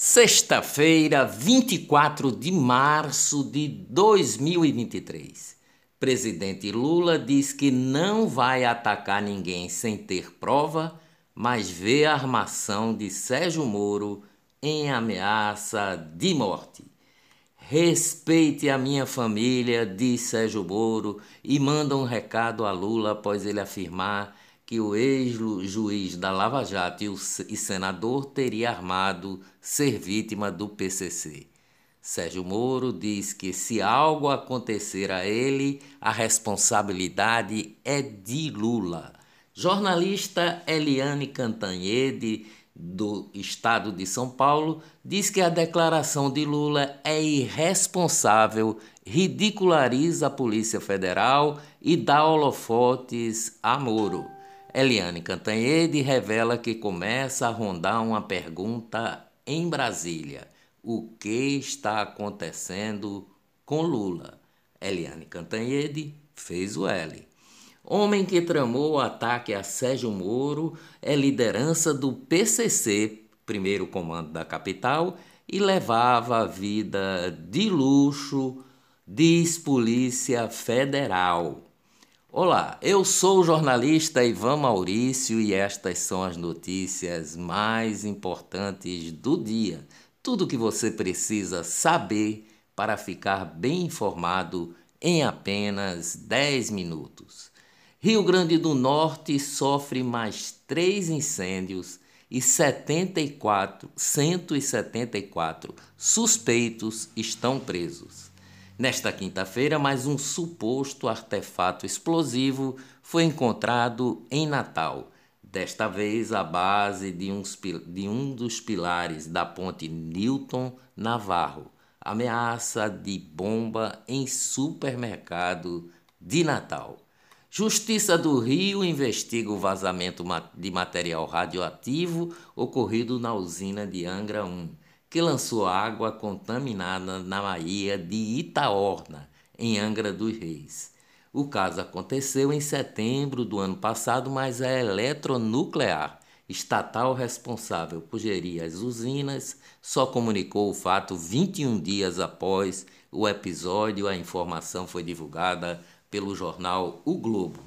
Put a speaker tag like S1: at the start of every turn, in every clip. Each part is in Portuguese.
S1: Sexta-feira, 24 de março de 2023. Presidente Lula diz que não vai atacar ninguém sem ter prova, mas vê a armação de Sérgio Moro em ameaça de morte. Respeite a minha família, diz Sérgio Moro, e manda um recado a Lula após ele afirmar que o ex-juiz da Lava Jato e, o, e senador teria armado ser vítima do PCC. Sérgio Moro diz que se algo acontecer a ele, a responsabilidade é de Lula. Jornalista Eliane Cantanhede, do estado de São Paulo, diz que a declaração de Lula é irresponsável, ridiculariza a Polícia Federal e dá holofotes a Moro. Eliane Cantanhede revela que começa a rondar uma pergunta em Brasília: o que está acontecendo com Lula? Eliane Cantanhede fez o L. Homem que tramou o ataque a Sérgio Moro é liderança do PCC, primeiro comando da capital, e levava a vida de luxo, diz Polícia Federal. Olá, eu sou o jornalista Ivan Maurício e estas são as notícias mais importantes do dia. Tudo o que você precisa saber para ficar bem informado em apenas 10 minutos. Rio Grande do Norte sofre mais três incêndios e 74, 174 suspeitos estão presos. Nesta quinta-feira, mais um suposto artefato explosivo foi encontrado em Natal. Desta vez, a base de, uns, de um dos pilares da ponte Newton Navarro. Ameaça de bomba em supermercado de Natal. Justiça do Rio investiga o vazamento de material radioativo ocorrido na usina de Angra 1 que lançou água contaminada na Baía de Itaorna, em Angra dos Reis. O caso aconteceu em setembro do ano passado, mas a Eletronuclear, estatal responsável por gerir as usinas, só comunicou o fato 21 dias após o episódio. A informação foi divulgada pelo jornal O Globo.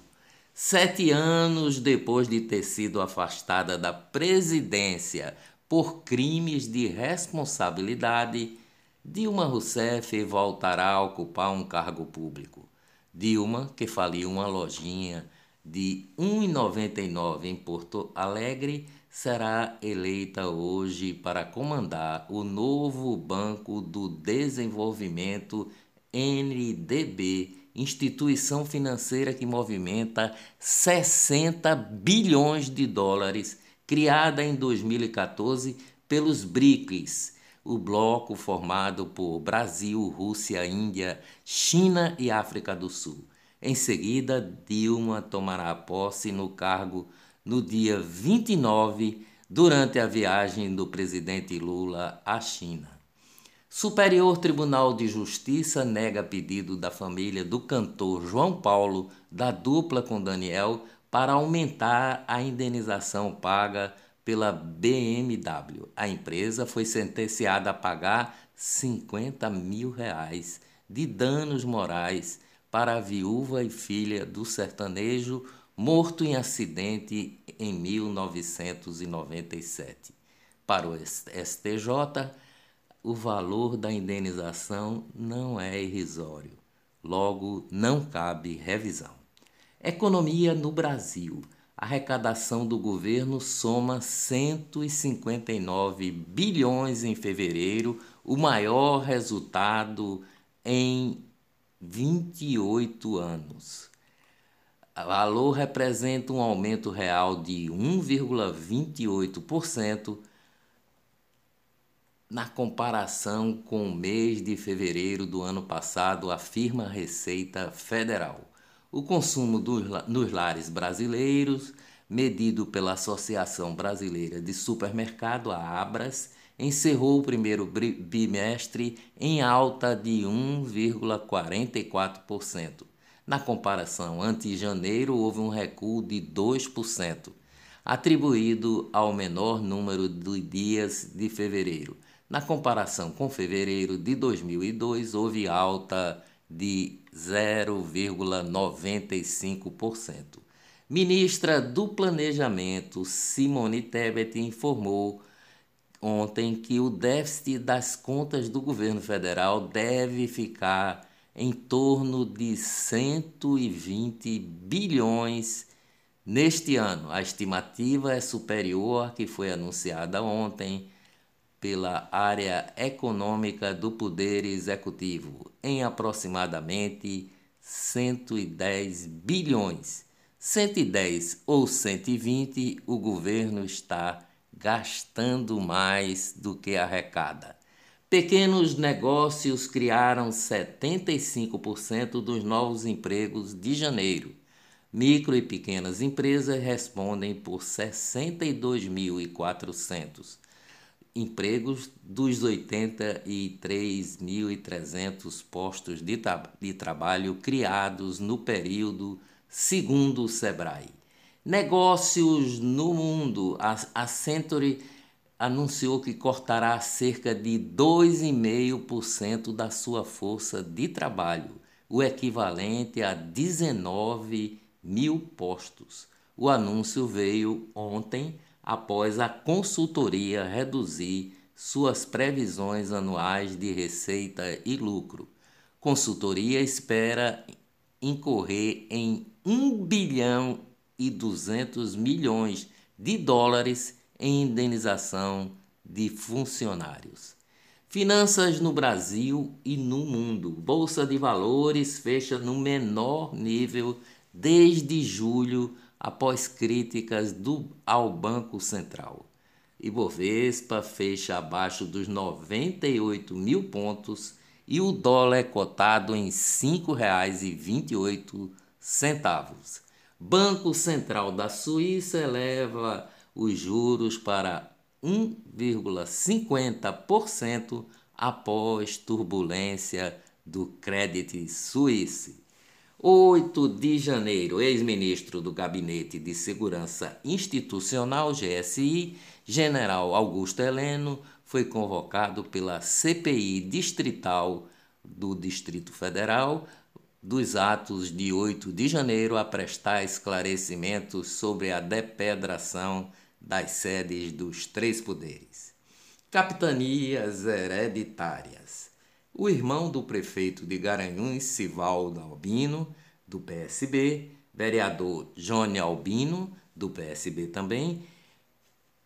S1: Sete anos depois de ter sido afastada da presidência por crimes de responsabilidade, Dilma Rousseff voltará a ocupar um cargo público. Dilma, que faliu uma lojinha de R$ 1,99 em Porto Alegre, será eleita hoje para comandar o novo Banco do Desenvolvimento NDB, instituição financeira que movimenta 60 bilhões de dólares criada em 2014 pelos BRICS, o bloco formado por Brasil, Rússia, Índia, China e África do Sul. Em seguida, Dilma tomará posse no cargo no dia 29, durante a viagem do presidente Lula à China. Superior Tribunal de Justiça nega pedido da família do cantor João Paulo, da dupla com Daniel, para aumentar a indenização paga pela BMW. A empresa foi sentenciada a pagar 50 mil reais de danos morais para a viúva e filha do sertanejo morto em acidente em 1997. Para o STJ, o valor da indenização não é irrisório, logo não cabe revisão. Economia no Brasil. A arrecadação do governo soma 159 bilhões em fevereiro, o maior resultado em 28 anos. O valor representa um aumento real de 1,28% na comparação com o mês de fevereiro do ano passado, afirma a Receita Federal. O consumo dos, nos lares brasileiros, medido pela Associação Brasileira de Supermercado, a Abras, encerrou o primeiro bimestre em alta de 1,44%. Na comparação ante janeiro, houve um recuo de 2%. atribuído ao menor número de dias de fevereiro. Na comparação com fevereiro de 2002, houve alta de 0,95%. Ministra do Planejamento Simone Tebet informou ontem que o déficit das contas do governo federal deve ficar em torno de 120 bilhões neste ano. A estimativa é superior à que foi anunciada ontem pela área econômica do Poder Executivo, em aproximadamente 110 bilhões. 110 ou 120, o governo está gastando mais do que arrecada. Pequenos negócios criaram 75% dos novos empregos de janeiro. Micro e pequenas empresas respondem por 62.400 empregos dos 83.300 postos de, de trabalho criados no período segundo o Sebrae. Negócios no mundo. A, a Century anunciou que cortará cerca de 2,5% da sua força de trabalho, o equivalente a 19 mil postos. O anúncio veio ontem após a consultoria reduzir suas previsões anuais de receita e lucro. Consultoria espera incorrer em 1 bilhão e 200 milhões de dólares em indenização de funcionários. Finanças no Brasil e no mundo. Bolsa de Valores fecha no menor nível desde julho, após críticas do, ao Banco Central. Ibovespa fecha abaixo dos 98 mil pontos e o dólar é cotado em R$ 5,28. Banco Central da Suíça eleva os juros para 1,50% após turbulência do Credit Suisse. 8 de janeiro, ex-ministro do Gabinete de Segurança Institucional, GSI, general Augusto Heleno, foi convocado pela CPI distrital do Distrito Federal dos atos de 8 de janeiro a prestar esclarecimentos sobre a depedração das sedes dos três poderes. Capitanias hereditárias. O irmão do prefeito de Garanhuns, Sivaldo Albino, do PSB, vereador Johnny Albino, do PSB também,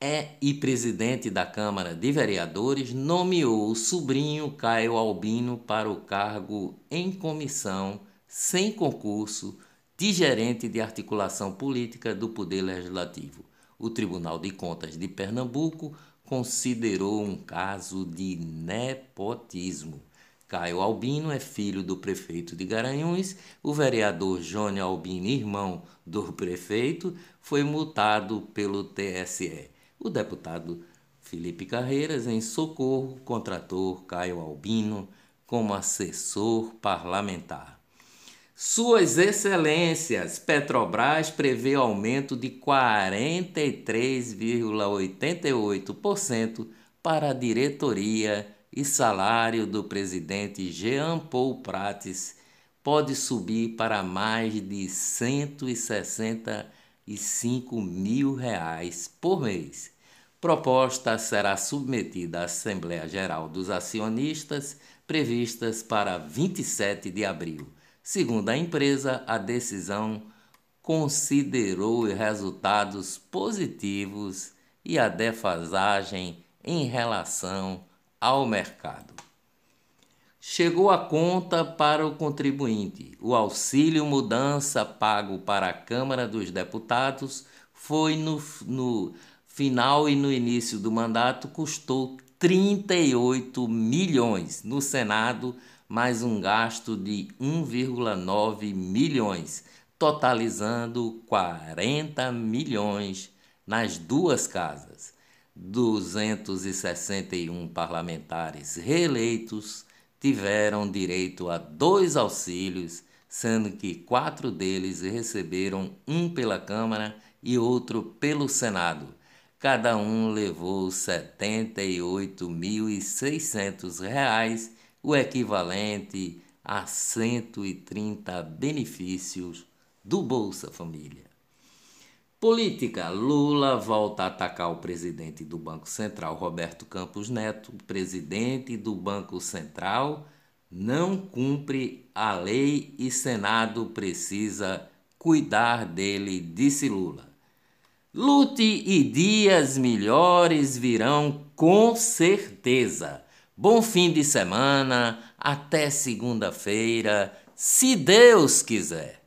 S1: é e presidente da Câmara de Vereadores, nomeou o sobrinho Caio Albino para o cargo em comissão, sem concurso, de gerente de articulação política do Poder Legislativo. O Tribunal de Contas de Pernambuco considerou um caso de nepotismo. Caio Albino é filho do prefeito de Garanhuns. O vereador Jônio Albino, irmão do prefeito, foi multado pelo TSE. O deputado Felipe Carreiras, em socorro, contratou Caio Albino como assessor parlamentar. Suas Excelências, Petrobras prevê aumento de 43,88% para a diretoria e salário do presidente Jean Paul Prates pode subir para mais de 165 mil reais por mês. Proposta será submetida à Assembleia Geral dos Acionistas, previstas para 27 de abril. Segundo a empresa, a decisão considerou resultados positivos e a defasagem em relação ao mercado. Chegou a conta para o contribuinte. O auxílio mudança pago para a Câmara dos Deputados foi no, no final e no início do mandato custou 38 milhões. No Senado, mais um gasto de 1,9 milhões, totalizando 40 milhões nas duas casas. 261 parlamentares reeleitos tiveram direito a dois auxílios, sendo que quatro deles receberam um pela Câmara e outro pelo Senado. Cada um levou R$ 78.600, o equivalente a 130 benefícios do Bolsa Família. Política: Lula volta a atacar o presidente do Banco Central, Roberto Campos Neto. Presidente do Banco Central não cumpre a lei e Senado precisa cuidar dele, disse Lula. Lute e dias melhores virão com certeza. Bom fim de semana, até segunda-feira, se Deus quiser.